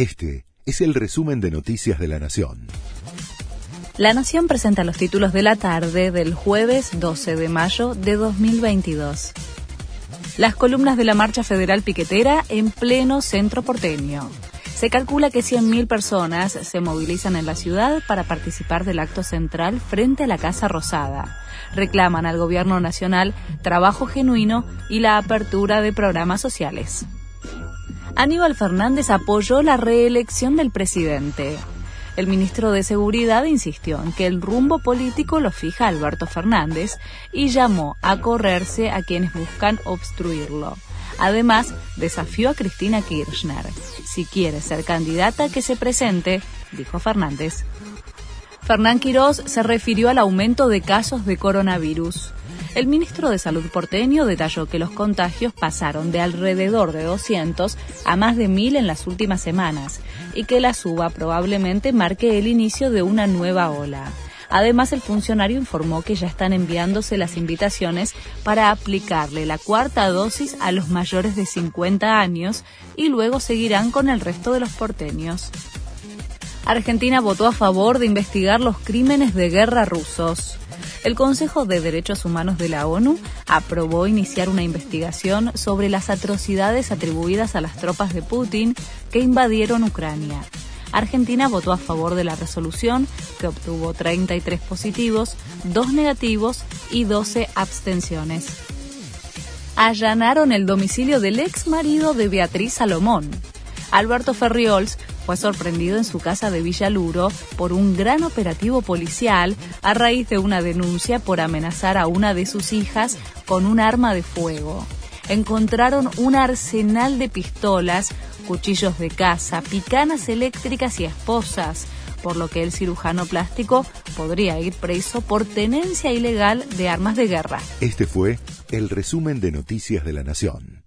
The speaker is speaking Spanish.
Este es el resumen de Noticias de la Nación. La Nación presenta los títulos de la tarde del jueves 12 de mayo de 2022. Las columnas de la Marcha Federal Piquetera en pleno centro porteño. Se calcula que 100.000 personas se movilizan en la ciudad para participar del acto central frente a la Casa Rosada. Reclaman al Gobierno Nacional trabajo genuino y la apertura de programas sociales. Aníbal Fernández apoyó la reelección del presidente. El ministro de Seguridad insistió en que el rumbo político lo fija Alberto Fernández y llamó a correrse a quienes buscan obstruirlo. Además, desafió a Cristina Kirchner. Si quiere ser candidata, que se presente, dijo Fernández. Fernán Quirós se refirió al aumento de casos de coronavirus. El ministro de Salud porteño detalló que los contagios pasaron de alrededor de 200 a más de 1000 en las últimas semanas y que la suba probablemente marque el inicio de una nueva ola. Además, el funcionario informó que ya están enviándose las invitaciones para aplicarle la cuarta dosis a los mayores de 50 años y luego seguirán con el resto de los porteños. Argentina votó a favor de investigar los crímenes de guerra rusos. El Consejo de Derechos Humanos de la ONU aprobó iniciar una investigación sobre las atrocidades atribuidas a las tropas de Putin que invadieron Ucrania. Argentina votó a favor de la resolución, que obtuvo 33 positivos, 2 negativos y 12 abstenciones. Allanaron el domicilio del ex marido de Beatriz Salomón. Alberto Ferriols fue sorprendido en su casa de Villaluro por un gran operativo policial a raíz de una denuncia por amenazar a una de sus hijas con un arma de fuego. Encontraron un arsenal de pistolas, cuchillos de caza, picanas eléctricas y esposas, por lo que el cirujano plástico podría ir preso por tenencia ilegal de armas de guerra. Este fue el resumen de Noticias de la Nación.